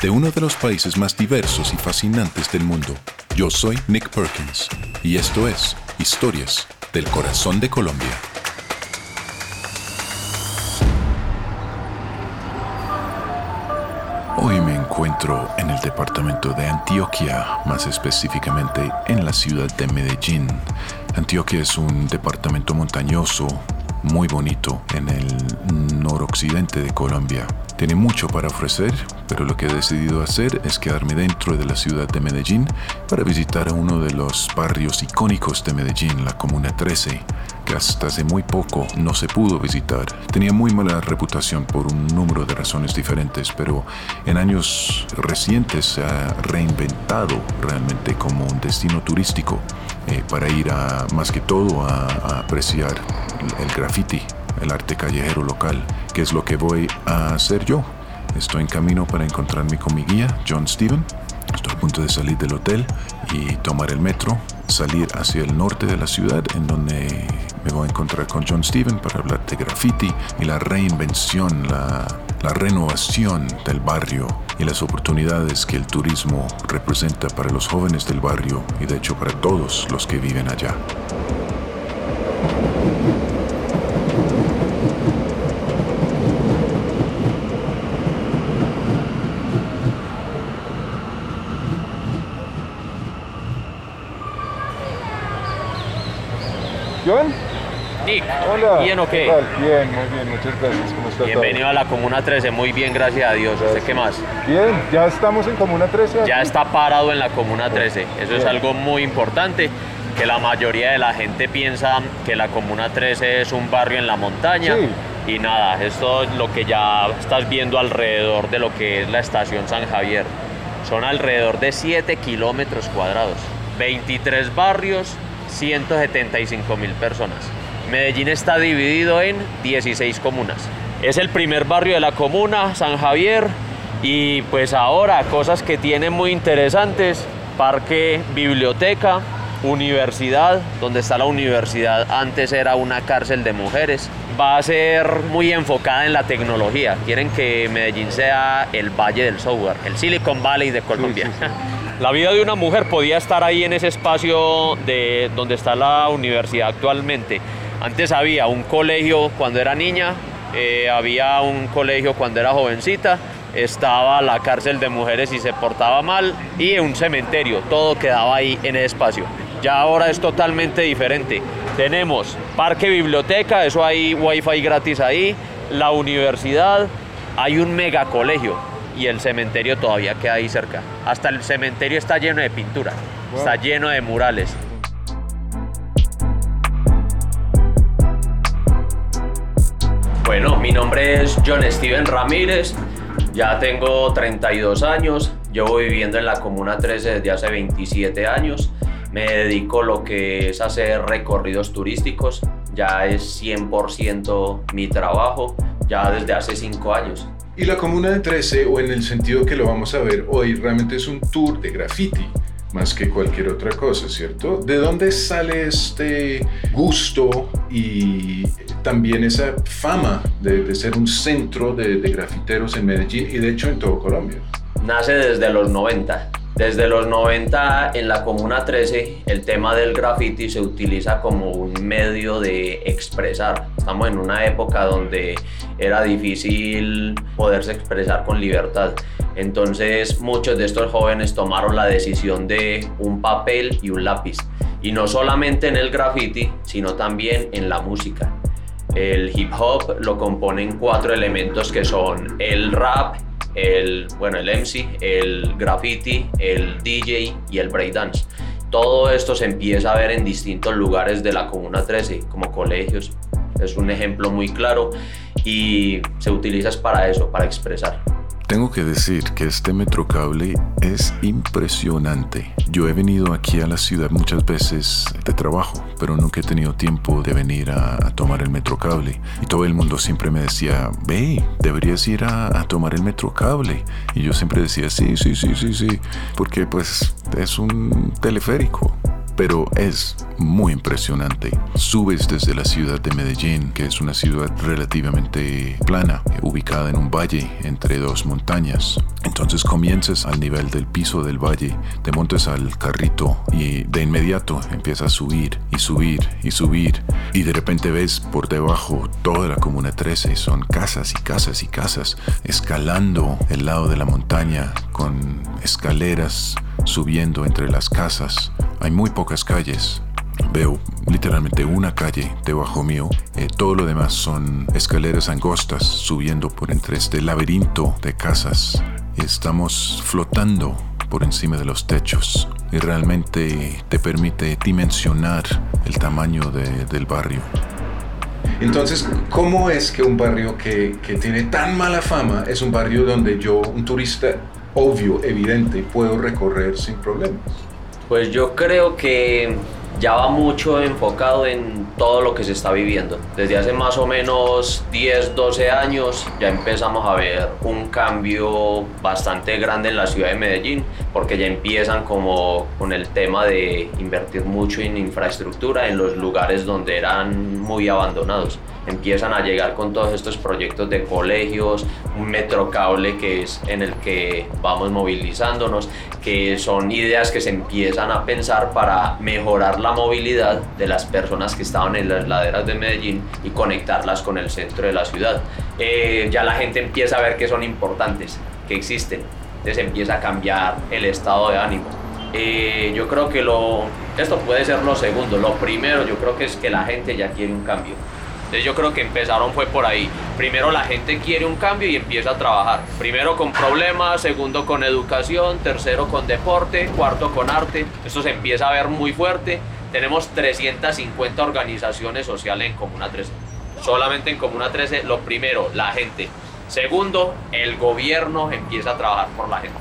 de uno de los países más diversos y fascinantes del mundo. Yo soy Nick Perkins y esto es Historias del Corazón de Colombia. Hoy me encuentro en el departamento de Antioquia, más específicamente en la ciudad de Medellín. Antioquia es un departamento montañoso, muy bonito en el noroccidente de Colombia. Tiene mucho para ofrecer, pero lo que he decidido hacer es quedarme dentro de la ciudad de Medellín para visitar uno de los barrios icónicos de Medellín, la Comuna 13, que hasta hace muy poco no se pudo visitar. Tenía muy mala reputación por un número de razones diferentes, pero en años recientes se ha reinventado realmente como un destino turístico eh, para ir a, más que todo, a, a apreciar el graffiti el arte callejero local, que es lo que voy a hacer yo. Estoy en camino para encontrarme con mi guía, John Steven. Estoy a punto de salir del hotel y tomar el metro, salir hacia el norte de la ciudad, en donde me voy a encontrar con John Steven para hablar de graffiti y la reinvención, la, la renovación del barrio y las oportunidades que el turismo representa para los jóvenes del barrio y de hecho para todos los que viven allá. John. Nick, Hola. ¿bien o qué? Bien, muy bien, muchas gracias. ¿Cómo está Bienvenido a la Comuna 13, muy bien, gracias a Dios. ¿Usted qué más? todo? Bien, ya estamos en Comuna 13. Ya está parado en la Comuna 13. Eso es Bien. algo muy importante, que la mayoría de la gente piensa que la Comuna 13 es un barrio en la montaña. Sí. Y nada, esto es lo que ya estás viendo alrededor de lo que es la estación San Javier. Son alrededor de 7 kilómetros cuadrados, 23 barrios, 175 mil personas. Medellín está dividido en 16 comunas. Es el primer barrio de la comuna, San Javier, y pues ahora cosas que tiene muy interesantes, parque, biblioteca, universidad, donde está la universidad antes era una cárcel de mujeres. Va a ser muy enfocada en la tecnología. Quieren que Medellín sea el valle del software, el Silicon Valley de Colombia. sí, sí. La vida de una mujer podía estar ahí en ese espacio de donde está la universidad actualmente. Antes había un colegio cuando era niña, eh, había un colegio cuando era jovencita, estaba la cárcel de mujeres y se portaba mal y un cementerio, todo quedaba ahí en ese espacio. Ya ahora es totalmente diferente. Tenemos parque biblioteca, eso hay wifi gratis ahí, la universidad, hay un mega colegio y el cementerio todavía queda ahí cerca. Hasta el cementerio está lleno de pintura, Wow. está lleno de murales. Bueno, mi nombre es John Steven Ramírez, ya tengo 32 años, llevo viviendo en la Comuna 13 desde hace 27 años, me dedico a lo que es hacer recorridos turísticos, ya es 100% mi trabajo, ya desde hace 5 años. Y la Comuna de 13, o en el sentido que lo vamos a ver hoy, realmente es un tour de graffiti, más que cualquier otra cosa, ¿cierto? ¿De dónde sale este gusto y también esa fama de, ser un centro de, de grafiteros en Medellín y de hecho en todo Colombia? Nace desde los 90. Desde los 90 en la Comuna 13 el tema del graffiti se utiliza como un medio de expresar. Estamos en una época donde era difícil poderse expresar con libertad. Entonces muchos de estos jóvenes tomaron la decisión de un papel y un lápiz. Y no solamente en el graffiti, sino también en la música. El hip hop lo componen cuatro elementos que son el rap, el, bueno, el MC, el graffiti, el DJ y el breakdance. Todo esto se empieza a ver en distintos lugares de la Comuna 13, como colegios. Es un ejemplo muy claro y se utiliza para eso, para expresar. Tengo que decir que este metrocable es impresionante. Yo he venido aquí a la ciudad muchas veces de trabajo, pero nunca he tenido tiempo de venir a, tomar el metrocable. Y todo el mundo siempre me decía, ve, deberías ir a, a tomar el metrocable. Y yo siempre decía, sí, sí, sí, sí, sí, porque pues es un teleférico pero es muy impresionante. Subes desde la ciudad de Medellín, que es una ciudad relativamente plana, ubicada en un valle entre dos montañas. Entonces comienzas al nivel del piso del valle, te montas al carrito y de inmediato empiezas a subir y subir y subir y de repente ves por debajo toda la comuna 13, son casas y casas y casas, escalando el lado de la montaña con escaleras subiendo entre las casas. Hay muy pocas calles. Veo literalmente una calle debajo mío. Eh, todo lo demás son escaleras angostas subiendo por entre este laberinto de casas. Estamos flotando por encima de los techos y realmente te permite dimensionar el tamaño del barrio. Entonces, ¿cómo es que un barrio que, que, tiene tan mala fama es un barrio donde yo, un turista obvio, evidente, puedo recorrer sin problemas? Pues yo creo que ya va mucho enfocado en todo lo que se está viviendo. Desde hace más o menos 10, 12 años ya empezamos a ver un cambio bastante grande en la ciudad de Medellín, porque ya empiezan como con el tema de invertir mucho en infraestructura en los lugares donde eran muy abandonados empiezan a llegar con todos estos proyectos de colegios, un metrocable que es en el que vamos movilizándonos, que son ideas que se empiezan a pensar para mejorar la movilidad de las personas que estaban en las laderas de Medellín y conectarlas con el centro de la ciudad. Eh, ya la gente empieza a ver que son importantes, que existen, entonces empieza a cambiar el estado de ánimo. Eh, yo creo que lo, esto puede ser lo segundo. Lo primero, yo creo que es que la gente ya quiere un cambio. Entonces yo creo que empezaron fue por ahí. Primero la gente quiere un cambio y empieza a trabajar. Primero con problemas, segundo con educación, tercero con deporte, cuarto con arte. Esto se empieza a ver muy fuerte. Tenemos 350 organizaciones sociales en Comuna 13. Solamente en Comuna 13, lo primero, la gente. Segundo, el gobierno empieza a trabajar por la gente.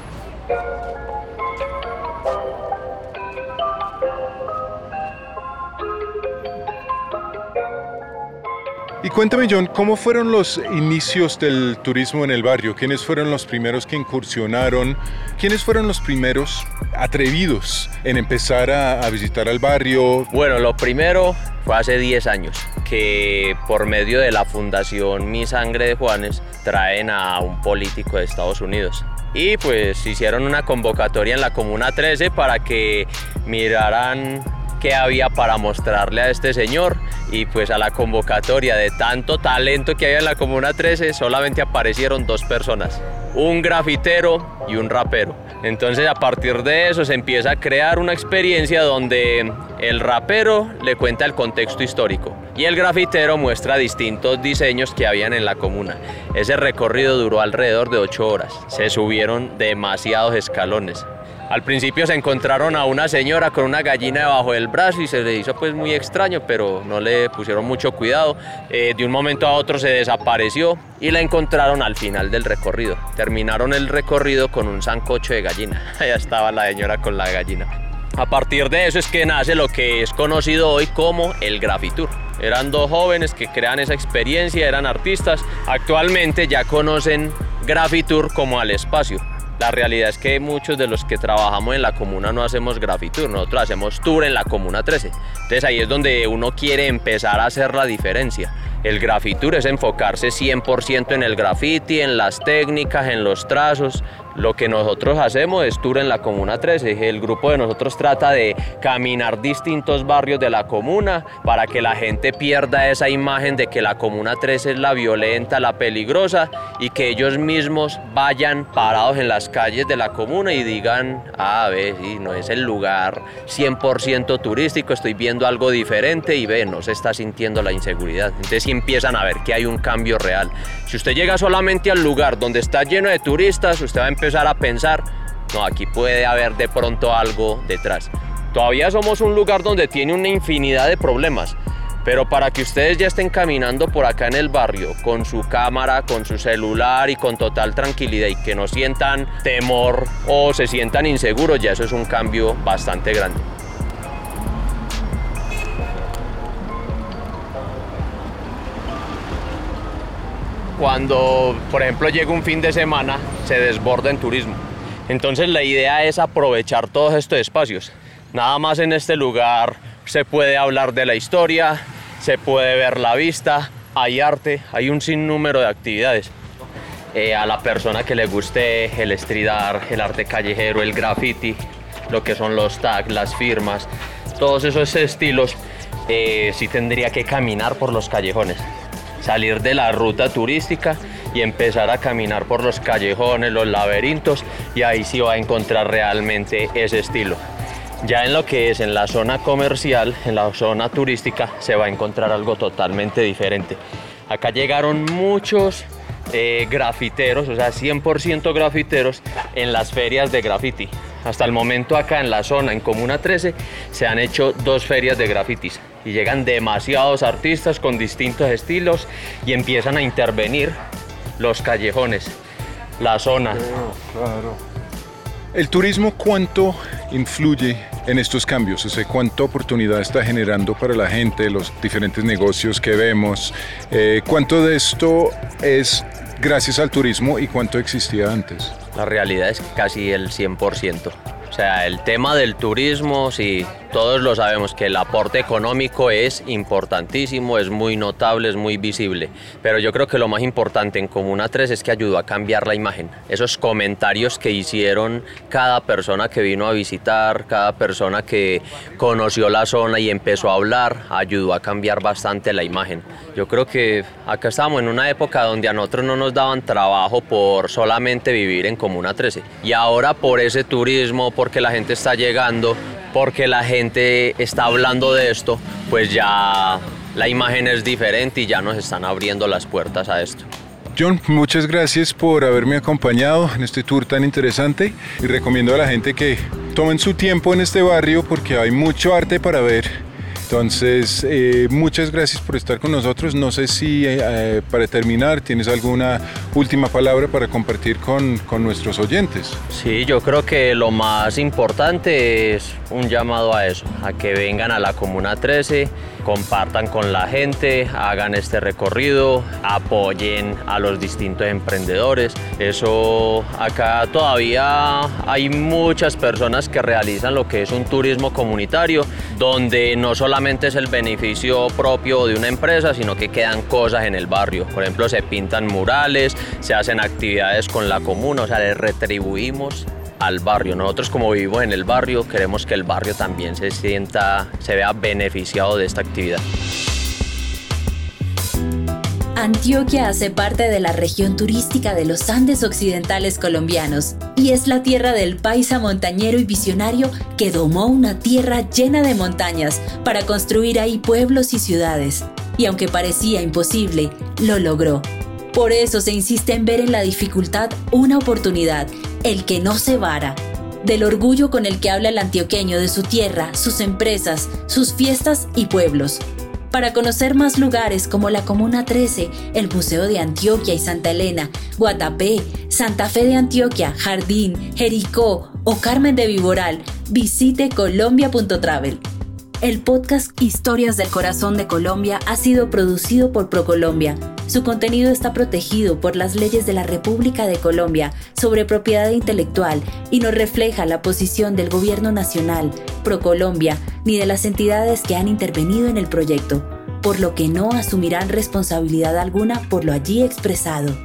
Y cuéntame, John, ¿cómo fueron los inicios del turismo en el barrio? ¿Quiénes fueron los primeros que incursionaron? ¿Quiénes fueron los primeros atrevidos en empezar a, visitar al barrio? Bueno, lo primero fue hace 10 años que por medio de la fundación Mi Sangre de Juanes traen a un político de Estados Unidos y pues hicieron una convocatoria en la Comuna 13 para que miraran qué había para mostrarle a este señor y pues a la convocatoria de tanto talento que había en la Comuna 13 solamente aparecieron dos personas, un grafitero y un rapero. Entonces a partir de eso se empieza a crear una experiencia donde el rapero le cuenta el contexto histórico y el grafitero muestra distintos diseños que habían en la comuna. Ese recorrido duró alrededor de ocho horas. Se subieron demasiados escalones. Al principio se encontraron a una señora con una gallina debajo del brazo y se le hizo pues muy extraño, pero no le pusieron mucho cuidado. Eh, de un momento a otro se desapareció y la encontraron al final del recorrido. Terminaron el recorrido con un sancocho de gallina. Allá estaba la señora con la gallina. A partir de eso es que nace lo que es conocido hoy como el Grafitur. Eran dos jóvenes que crean esa experiencia, eran artistas. Actualmente ya conocen Grafitur como al espacio La realidad es que muchos de los que trabajamos en la comuna no hacemos grafitur, nosotros hacemos tour en la comuna 13. Entonces ahí es donde uno quiere empezar a hacer la diferencia. El grafitur es enfocarse 100% en el graffiti, en las técnicas, en los trazos. Lo que nosotros hacemos es tour en la Comuna 13. El grupo de nosotros trata de caminar distintos barrios de la comuna para que la gente pierda esa imagen de que la Comuna 13 es la violenta, la peligrosa y que ellos mismos vayan parados en las calles de la comuna y digan, ah, ve, sí, no es el lugar 100% turístico, estoy viendo algo diferente y ve, no se está sintiendo la inseguridad. Entonces empiezan a ver que hay un cambio real. Si usted llega solamente al lugar donde está lleno de turistas, usted va a empezar a pensar, no, aquí puede haber de pronto algo detrás. Todavía somos un lugar donde tiene una infinidad de problemas, pero para que ustedes ya estén caminando por acá en el barrio con su cámara, con su celular y con total tranquilidad y que no sientan temor o se sientan inseguros, ya eso es un cambio bastante grande. Cuando, por ejemplo, llega un fin de semana, se desborda en turismo. Entonces la idea es aprovechar todos estos espacios. Nada más en este lugar se puede hablar de la historia, se puede ver la vista, hay arte, hay un sinnúmero de actividades. Eh, a la persona que le guste el street el arte callejero, el graffiti, lo que son los tags, las firmas, todos esos estilos, eh, sí tendría que caminar por los callejones salir de la ruta turística y empezar a caminar por los callejones, los laberintos y ahí sí va a encontrar realmente ese estilo. Ya en lo que es en la zona comercial, en la zona turística, se va a encontrar algo totalmente diferente. Acá llegaron muchos eh, grafiteros, o sea, 100% grafiteros en las ferias de graffiti. Hasta el momento acá en la zona, en Comuna 13, se han hecho dos ferias de grafitis y llegan demasiados artistas con distintos estilos y empiezan a intervenir los callejones, la zona. ¿El turismo cuánto influye en estos cambios? O sea, ¿Cuánta oportunidad está generando para la gente, los diferentes negocios que vemos? Eh, ¿Cuánto de esto es gracias al turismo y cuánto existía antes? La realidad es casi el 100%. O sea, el tema del turismo, sí, todos lo sabemos que el aporte económico es importantísimo, es muy notable, es muy visible, pero yo creo que lo más importante en Comuna 3 es que ayudó a cambiar la imagen. Esos comentarios que hicieron cada persona que vino a visitar, cada persona que conoció la zona y empezó a hablar, ayudó a cambiar bastante la imagen. Yo creo que acá estamos en una época donde a nosotros no nos daban trabajo por solamente vivir en Comuna 13 y ahora por ese turismo, porque la gente está llegando, porque la gente está hablando de esto, pues ya la imagen es diferente y ya nos están abriendo las puertas a esto. John, muchas gracias por haberme acompañado en este tour tan interesante y recomiendo a la gente que tomen su tiempo en este barrio porque hay mucho arte para ver entonces, eh, muchas gracias por estar con nosotros. No sé si eh, eh, para terminar tienes alguna última palabra para compartir con, con, nuestros oyentes. Sí, yo creo que lo más importante es un llamado a eso, a que vengan a la Comuna 13, compartan con la gente, hagan este recorrido, apoyen a los distintos emprendedores. Eso acá todavía hay muchas personas que realizan lo que es un turismo comunitario, donde no solamente es el beneficio propio de una empresa, sino que quedan cosas en el barrio. Por ejemplo, se pintan murales, se hacen actividades con la comuna, o sea, le retribuimos al barrio. Nosotros como vivimos en el barrio, queremos que el barrio también se sienta, se vea beneficiado de esta actividad. Antioquia hace parte de la región turística de los Andes occidentales colombianos y es la tierra del paisa montañero y visionario que domó una tierra llena de montañas para construir ahí pueblos y ciudades. Y aunque parecía imposible, lo logró. Por eso se insiste en ver en la dificultad una oportunidad, el que no se vara, del orgullo con el que habla el antioqueño de su tierra, sus empresas, sus fiestas y pueblos. Para conocer más lugares como la Comuna 13, el Museo de Antioquia y Santa Elena, Guatapé, Santa Fe de Antioquia, Jardín, Jericó o Carmen de Viboral, visite colombia.travel. El podcast Historias del Corazón de Colombia ha sido producido por ProColombia, Su contenido está protegido por las leyes de la República de Colombia sobre propiedad intelectual y no refleja la posición del Gobierno Nacional, ProColombia, ni de las entidades que han intervenido en el proyecto, por lo que no asumirán responsabilidad alguna por lo allí expresado.